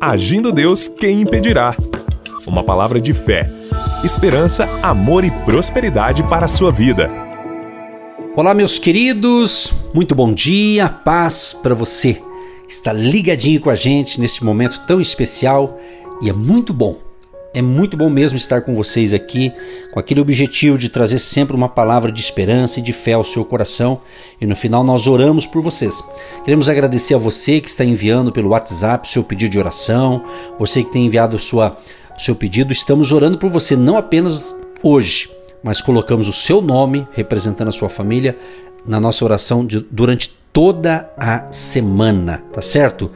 Agindo Deus, quem impedirá? Uma palavra de fé, esperança, amor e prosperidade para a sua vida. Olá, meus queridos, muito bom dia, paz para você. Está ligadinho com a gente nesse momento tão especial e é muito bom é muito bom mesmo estar com vocês aqui, com aquele objetivo de trazer sempre uma palavra de esperança e de fé ao seu coração. E no final nós oramos por vocês. Queremos agradecer a você que está enviando pelo WhatsApp seu pedido de oração, você que tem enviado sua, seu pedido. Estamos orando por você não apenas hoje, mas colocamos o seu nome representando a sua família na nossa oração de, durante toda a semana, tá certo?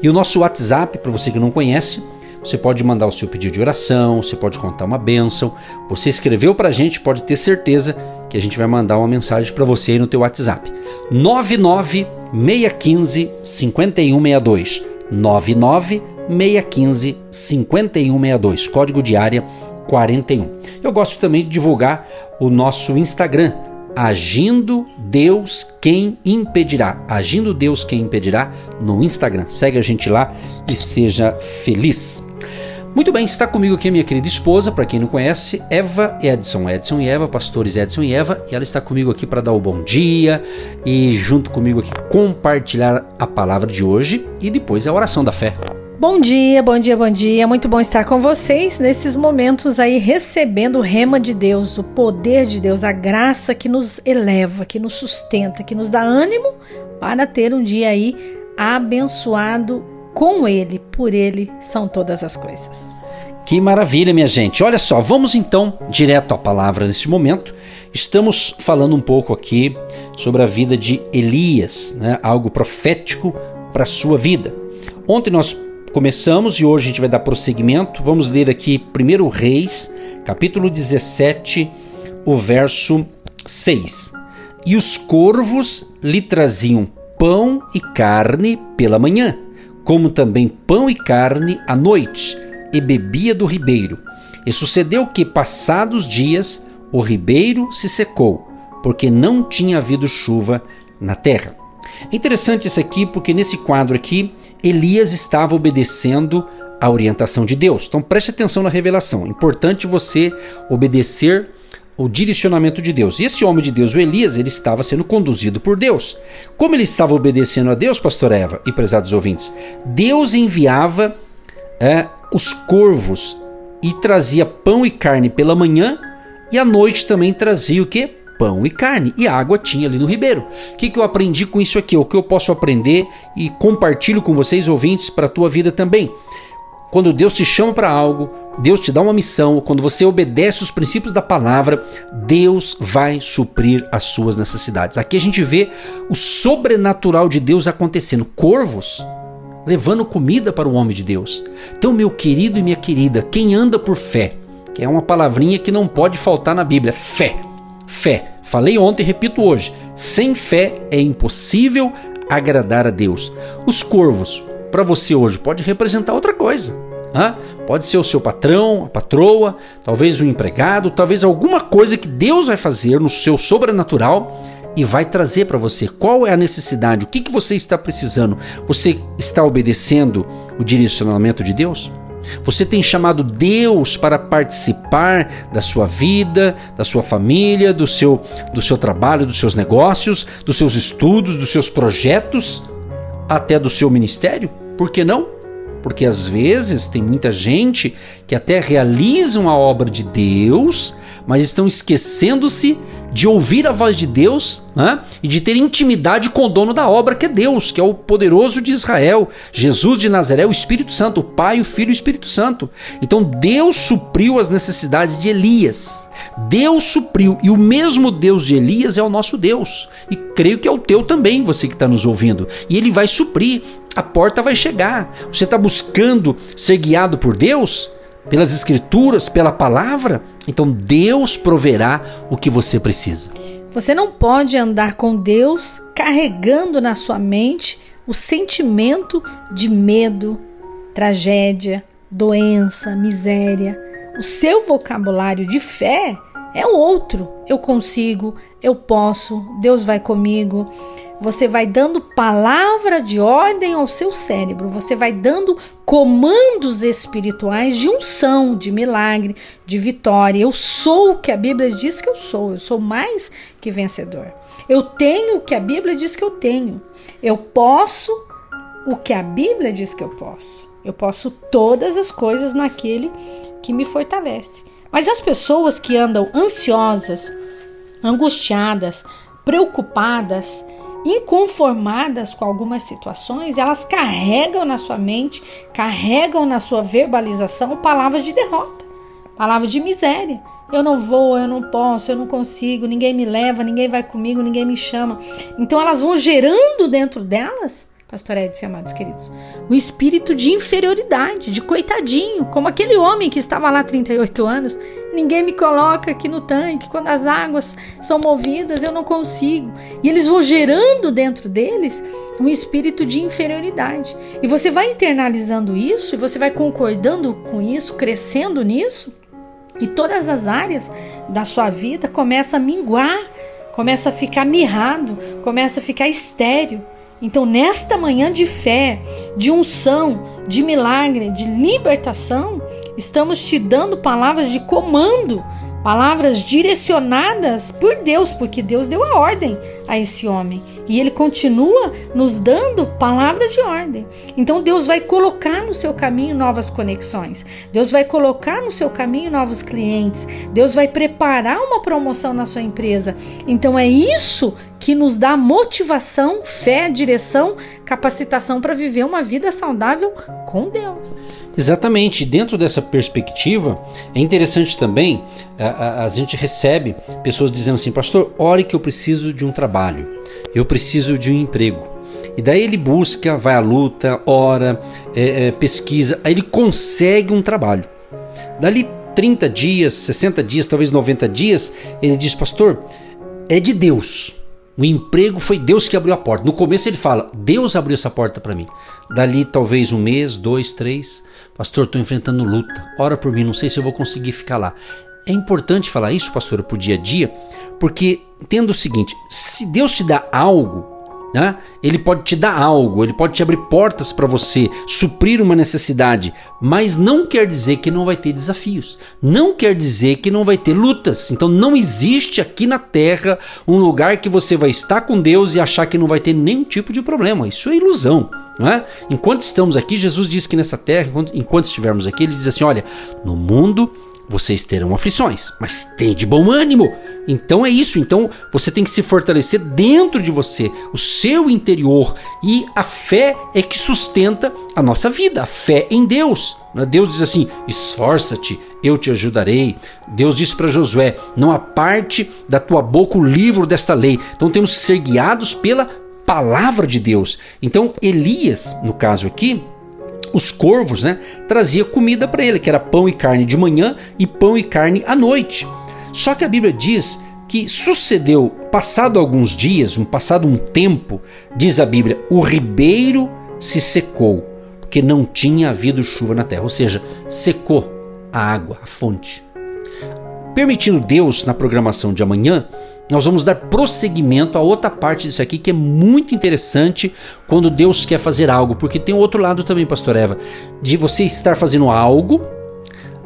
E o nosso WhatsApp, para você que não conhece, você pode mandar o seu pedido de oração, você pode contar uma bênção. Você escreveu para a gente, pode ter certeza que a gente vai mandar uma mensagem para você aí no teu WhatsApp. 99 615 5162. 99 615 5162. Código de área 41. Eu gosto também de divulgar o nosso Instagram, Agindo Deus Quem Impedirá. Agindo Deus Quem Impedirá no Instagram. Segue a gente lá e seja feliz. Muito bem, está comigo aqui a minha querida esposa, para quem não conhece, Eva Edson. Edson e Eva, pastores Edson e Eva, e ela está comigo aqui para dar o bom dia e junto comigo aqui compartilhar a palavra de hoje e depois a oração da fé. Bom dia, bom dia, bom dia. Muito bom estar com vocês nesses momentos aí recebendo o rema de Deus, o poder de Deus, a graça que nos eleva, que nos sustenta, que nos dá ânimo para ter um dia aí abençoado com Ele, por Ele são todas as coisas. Que maravilha, minha gente. Olha só, vamos então direto à palavra neste momento. Estamos falando um pouco aqui sobre a vida de Elias, né? algo profético para a sua vida. Ontem nós começamos e hoje a gente vai dar prosseguimento. Vamos ler aqui 1 Reis, capítulo 17, o verso 6. E os corvos lhe traziam pão e carne pela manhã como também pão e carne à noite, e bebia do ribeiro. E sucedeu que, passados dias, o ribeiro se secou, porque não tinha havido chuva na terra. É interessante isso aqui, porque nesse quadro aqui, Elias estava obedecendo a orientação de Deus. Então preste atenção na revelação. Importante você obedecer o direcionamento de Deus. E esse homem de Deus, o Elias, ele estava sendo conduzido por Deus. Como ele estava obedecendo a Deus, pastor Eva e prezados ouvintes, Deus enviava é, os corvos e trazia pão e carne pela manhã e à noite também trazia o que? Pão e carne. E água tinha ali no ribeiro. O que, que eu aprendi com isso aqui? O que eu posso aprender e compartilho com vocês, ouvintes, para a tua vida também. Quando Deus te chama para algo, Deus te dá uma missão, quando você obedece os princípios da palavra, Deus vai suprir as suas necessidades. Aqui a gente vê o sobrenatural de Deus acontecendo. Corvos levando comida para o homem de Deus. Então, meu querido e minha querida, quem anda por fé, que é uma palavrinha que não pode faltar na Bíblia, fé. Fé. Falei ontem e repito hoje: sem fé é impossível agradar a Deus. Os corvos, para você hoje pode representar outra coisa. Pode ser o seu patrão, a patroa, talvez o um empregado, talvez alguma coisa que Deus vai fazer no seu sobrenatural e vai trazer para você qual é a necessidade, o que, que você está precisando. Você está obedecendo o direcionamento de Deus? Você tem chamado Deus para participar da sua vida, da sua família, do seu, do seu trabalho, dos seus negócios, dos seus estudos, dos seus projetos, até do seu ministério? Por que não? Porque às vezes tem muita gente que até realizam a obra de Deus, mas estão esquecendo-se de ouvir a voz de Deus né? e de ter intimidade com o dono da obra, que é Deus, que é o poderoso de Israel, Jesus de Nazaré, o Espírito Santo, o Pai, o Filho e o Espírito Santo. Então Deus supriu as necessidades de Elias. Deus supriu, e o mesmo Deus de Elias é o nosso Deus. E creio que é o teu também, você que está nos ouvindo. E ele vai suprir, a porta vai chegar. Você está buscando ser guiado por Deus? Pelas Escrituras, pela palavra? Então Deus proverá o que você precisa. Você não pode andar com Deus carregando na sua mente o sentimento de medo, tragédia, doença, miséria o seu vocabulário de fé É o outro. Eu consigo, eu posso, Deus vai comigo. Você vai dando palavra de ordem ao seu cérebro, você vai dando comandos espirituais de unção, de milagre, de vitória. Eu sou o que a Bíblia diz que eu sou, eu sou mais que vencedor. Eu tenho o que a Bíblia diz que eu tenho. Eu posso o que a Bíblia diz que eu posso. Eu posso todas as coisas naquele que me fortalece. Mas as pessoas que andam ansiosas, angustiadas, preocupadas, inconformadas com algumas situações, elas carregam na sua mente, carregam na sua verbalização palavras de derrota, palavras de miséria. Eu não vou, eu não posso, eu não consigo, ninguém me leva, ninguém vai comigo, ninguém me chama. Então elas vão gerando dentro delas pastor Edson e amados queridos, um espírito de inferioridade, de coitadinho, como aquele homem que estava lá 38 anos, ninguém me coloca aqui no tanque, quando as águas são movidas eu não consigo. E eles vão gerando dentro deles um espírito de inferioridade. E você vai internalizando isso, e você vai concordando com isso, crescendo nisso, e todas as áreas da sua vida começam a minguar, começa a ficar mirrado, começa a ficar estéreo. Então, nesta manhã de fé, de unção, de milagre, de libertação, estamos te dando palavras de comando palavras direcionadas por Deus, porque Deus deu a ordem a esse homem e ele continua nos dando palavras de ordem. Então Deus vai colocar no seu caminho novas conexões, Deus vai colocar no seu caminho novos clientes, Deus vai preparar uma promoção na sua empresa. Então é isso que nos dá motivação, fé, direção, capacitação para viver uma vida saudável com Deus. Exatamente, dentro dessa perspectiva, é interessante também, a, a, a, gente recebe pessoas dizendo assim, pastor, ore que eu preciso de um trabalho, eu preciso de um emprego. E daí ele busca, vai à luta, ora, é, é, pesquisa, aí ele consegue um trabalho. Dali 30 dias, 60 dias, talvez 90 dias, ele diz, pastor, é de Deus. O emprego foi Deus que abriu a porta. No começo ele fala: Deus abriu essa porta para mim. Dali talvez um mês, dois, três. Pastor, estou enfrentando luta. Ora por mim, não sei se eu vou conseguir ficar lá. É importante falar isso, pastora, por dia a dia, porque tendo o seguinte: se Deus te dá algo, né? Ele pode te dar algo, ele pode te abrir portas para você suprir uma necessidade, mas não quer dizer que não vai ter desafios, não quer dizer que não vai ter lutas. Então não existe aqui na terra um lugar que você vai estar com Deus e achar que não vai ter nenhum tipo de problema. Isso é ilusão. É? Enquanto estamos aqui, Jesus diz que nessa terra, enquanto, enquanto estivermos aqui, ele diz assim: olha, no mundo vocês terão aflições, mas tem de bom ânimo. Então é isso. Então você tem que se fortalecer dentro de você, o seu interior. E a fé é que sustenta a nossa vida, a fé em Deus. Né? Deus diz assim: esforça-te, eu te ajudarei. Deus disse para Josué: não aparte da tua boca o livro desta lei. Então temos que ser guiados pela palavra de Deus. Então Elias, no caso aqui, os corvos, né, trazia comida para ele, que era pão e carne de manhã e pão e carne à noite. Só que a Bíblia diz que sucedeu, passado alguns dias, um passado um tempo, diz a Bíblia, o ribeiro se secou, porque não tinha havido chuva na terra, ou seja, secou a água, a fonte. Permitindo Deus na programação de amanhã, nós vamos dar prosseguimento a outra parte disso aqui que é muito interessante quando Deus quer fazer algo, porque tem outro lado também, pastor Eva, de você estar fazendo algo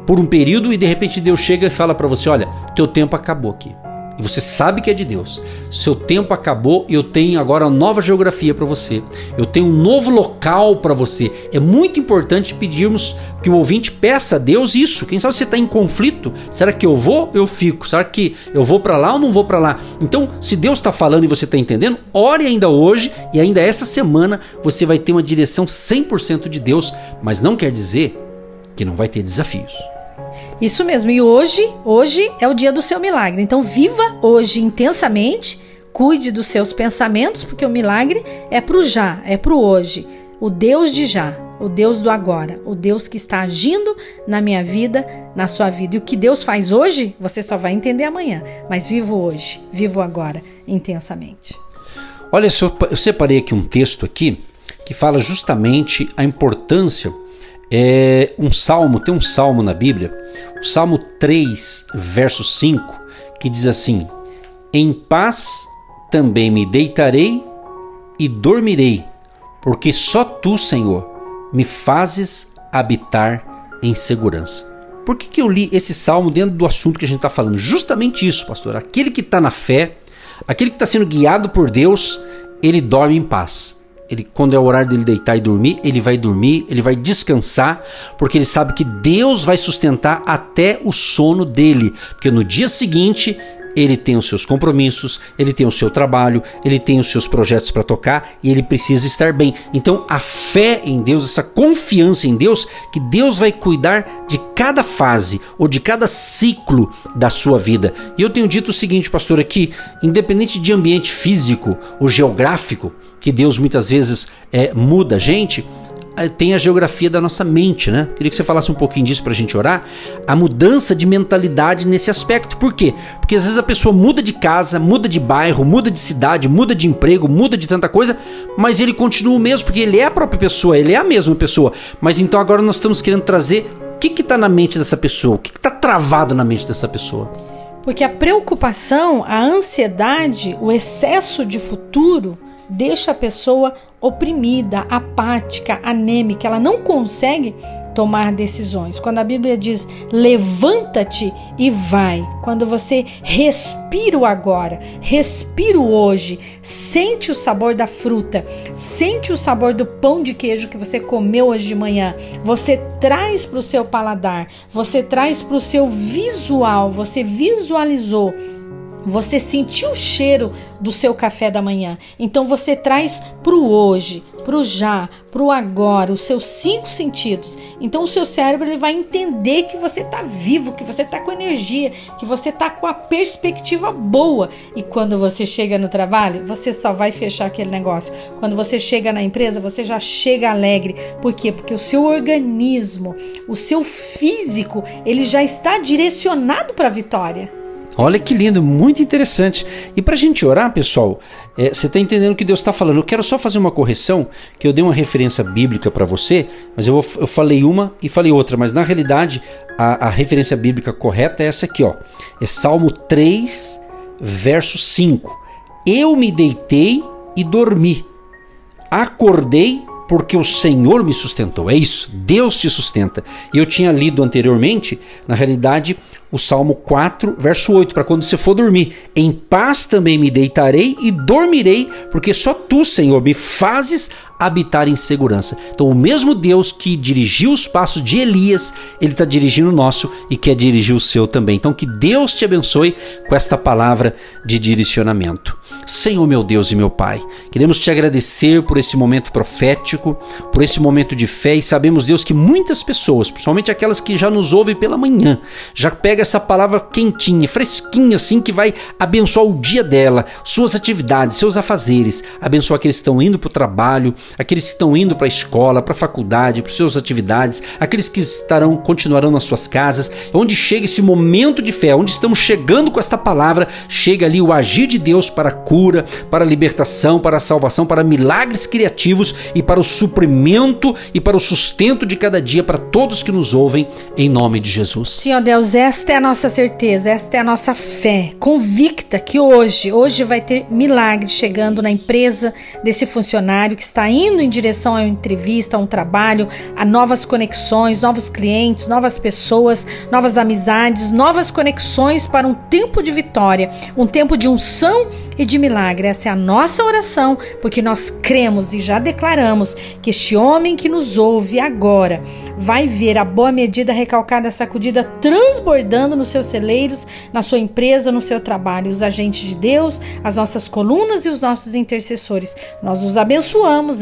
por um período e de repente Deus chega e fala para você, olha, teu tempo acabou aqui. Você sabe que é de Deus. Seu tempo acabou e eu tenho agora uma nova geografia para você. Eu tenho um novo local para você. É muito importante pedirmos que o ouvinte peça a Deus isso. Quem sabe você está em conflito? Será que eu vou? Eu fico. Será que eu vou para lá ou não vou para lá? Então, se Deus está falando e você está entendendo, ore ainda hoje e ainda essa semana você vai ter uma direção 100% de Deus, mas não quer dizer que não vai ter desafios. Isso mesmo. E hoje, hoje é o dia do seu milagre. Então viva hoje intensamente, cuide dos seus pensamentos, porque o milagre é pro já, é pro hoje. O Deus de já, o Deus do agora, o Deus que está agindo na minha vida, na sua vida. E o que Deus faz hoje, você só vai entender amanhã. Mas vivo hoje, vivo agora intensamente. Olha, eu separei aqui um texto aqui que fala justamente a importância é um salmo, tem um salmo na Bíblia, o Salmo 3, verso 5, que diz assim: Em paz também me deitarei e dormirei, porque só tu, Senhor, me fazes habitar em segurança. Por que, que eu li esse salmo dentro do assunto que a gente está falando? Justamente isso, pastor. Aquele que está na fé, aquele que está sendo guiado por Deus, ele dorme em paz. Ele, quando é o horário dele deitar e dormir, ele vai dormir, ele vai descansar, porque ele sabe que Deus vai sustentar até o sono dele, porque no dia seguinte ele tem os seus compromissos, ele tem o seu trabalho, ele tem os seus projetos para tocar e ele precisa estar bem. Então, a fé em Deus, essa confiança em Deus, que Deus vai cuidar de cada fase ou de cada ciclo da sua vida. E eu tenho dito o seguinte, pastor, aqui, independente de ambiente físico ou geográfico, que Deus muitas vezes é, muda a gente, tem a geografia da nossa mente, né? Queria que você falasse um pouquinho disso para a gente orar. A mudança de mentalidade nesse aspecto. Por quê? Porque às vezes a pessoa muda de casa, muda de bairro, muda de cidade, muda de emprego, muda de tanta coisa, mas ele continua o mesmo, porque ele é a própria pessoa, ele é a mesma pessoa. Mas então agora nós estamos querendo trazer o que está na mente dessa pessoa, o que está travado na mente dessa pessoa. Porque a preocupação, a ansiedade, o excesso de futuro deixa a pessoa oprimida, apática, anêmica, ela não consegue tomar decisões. Quando a Bíblia diz levanta-te e vai, quando você respira o agora, respira o hoje, sente o sabor da fruta, sente o sabor do pão de queijo que você comeu hoje de manhã, você traz para o seu paladar, você traz para o seu visual, você visualizou você sentiu o cheiro do seu café da manhã. Então você traz para o hoje, para o já, para o agora, os seus cinco sentidos. Então o seu cérebro ele vai entender que você está vivo, que você está com energia, que você está com a perspectiva boa. E quando você chega no trabalho, você só vai fechar aquele negócio. Quando você chega na empresa, você já chega alegre. Por quê? Porque o seu organismo, o seu físico, ele já está direcionado para a vitória. Olha que lindo, muito interessante. E para a gente orar, pessoal, é, você está entendendo o que Deus está falando. Eu quero só fazer uma correção, que eu dei uma referência bíblica para você, mas eu, eu falei uma e falei outra, mas na realidade a, a referência bíblica correta é essa aqui, ó. É Salmo 3, verso 5. Eu me deitei e dormi. Acordei porque o Senhor me sustentou. É isso, Deus te sustenta. Eu tinha lido anteriormente, na realidade, o Salmo 4, verso 8, para quando você for dormir. Em paz também me deitarei e dormirei, porque só tu, Senhor, me fazes habitar em segurança. Então, o mesmo Deus que dirigiu os passos de Elias, ele está dirigindo o nosso e quer dirigir o seu também. Então, que Deus te abençoe com esta palavra de direcionamento. Senhor, meu Deus e meu Pai, queremos te agradecer por esse momento profético, por esse momento de fé e sabemos, Deus, que muitas pessoas, principalmente aquelas que já nos ouvem pela manhã, já pega essa palavra quentinha, fresquinha, assim, que vai abençoar o dia dela, suas atividades, seus afazeres, abençoar aqueles que estão indo para o trabalho, aqueles que estão indo para a escola, para a faculdade, para suas atividades, aqueles que estarão continuarão nas suas casas, onde chega esse momento de fé, onde estamos chegando com esta palavra, chega ali o agir de Deus para a cura, para a libertação, para a salvação, para milagres criativos e para o suprimento e para o sustento de cada dia para todos que nos ouvem, em nome de Jesus. Senhor Deus, esta é a nossa certeza, esta é a nossa fé, convicta que hoje, hoje vai ter milagre chegando na empresa desse funcionário que está indo em direção a uma entrevista, a um trabalho, a novas conexões, novos clientes, novas pessoas, novas amizades, novas conexões para um tempo de vitória, um tempo de unção e de milagre. Essa é a nossa oração, porque nós cremos e já declaramos que este homem que nos ouve agora vai ver a boa medida recalcada, sacudida, transbordando nos seus celeiros, na sua empresa, no seu trabalho. Os agentes de Deus, as nossas colunas e os nossos intercessores. Nós os abençoamos